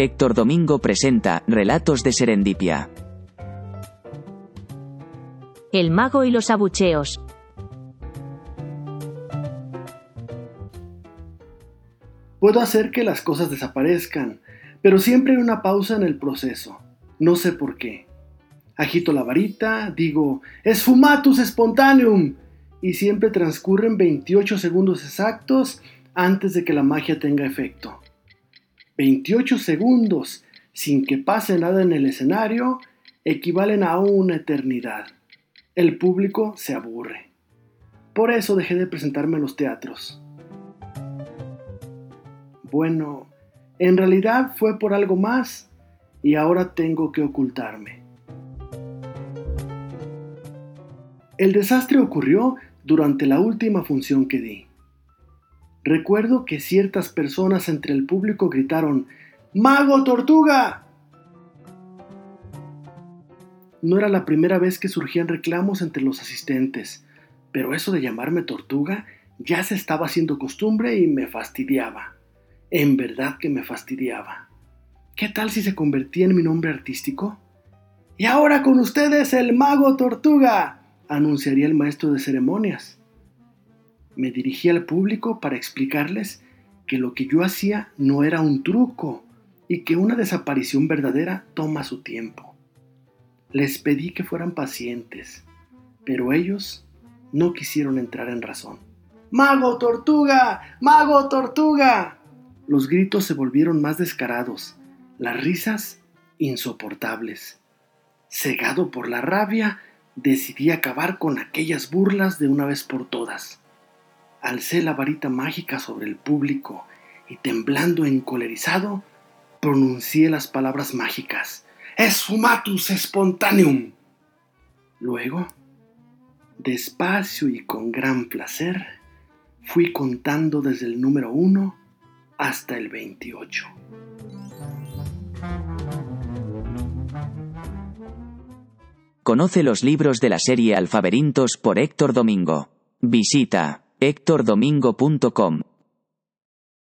Héctor Domingo presenta Relatos de Serendipia. El mago y los abucheos. Puedo hacer que las cosas desaparezcan, pero siempre hay una pausa en el proceso. No sé por qué. Agito la varita, digo, esfumatus spontaneum, y siempre transcurren 28 segundos exactos antes de que la magia tenga efecto. 28 segundos sin que pase nada en el escenario equivalen a una eternidad. El público se aburre. Por eso dejé de presentarme en los teatros. Bueno, en realidad fue por algo más y ahora tengo que ocultarme. El desastre ocurrió durante la última función que di. Recuerdo que ciertas personas entre el público gritaron ¡Mago Tortuga! No era la primera vez que surgían reclamos entre los asistentes, pero eso de llamarme Tortuga ya se estaba haciendo costumbre y me fastidiaba. En verdad que me fastidiaba. ¿Qué tal si se convertía en mi nombre artístico? Y ahora con ustedes el Mago Tortuga, anunciaría el maestro de ceremonias. Me dirigí al público para explicarles que lo que yo hacía no era un truco y que una desaparición verdadera toma su tiempo. Les pedí que fueran pacientes, pero ellos no quisieron entrar en razón. ¡Mago Tortuga! ¡Mago Tortuga! Los gritos se volvieron más descarados, las risas insoportables. Cegado por la rabia, decidí acabar con aquellas burlas de una vez por todas. Alcé la varita mágica sobre el público y temblando encolerizado, pronuncié las palabras mágicas. Esfumatus spontaneum. Luego, despacio y con gran placer, fui contando desde el número uno hasta el 28. Conoce los libros de la serie Alfaberintos por Héctor Domingo. Visita héctordomingo.com.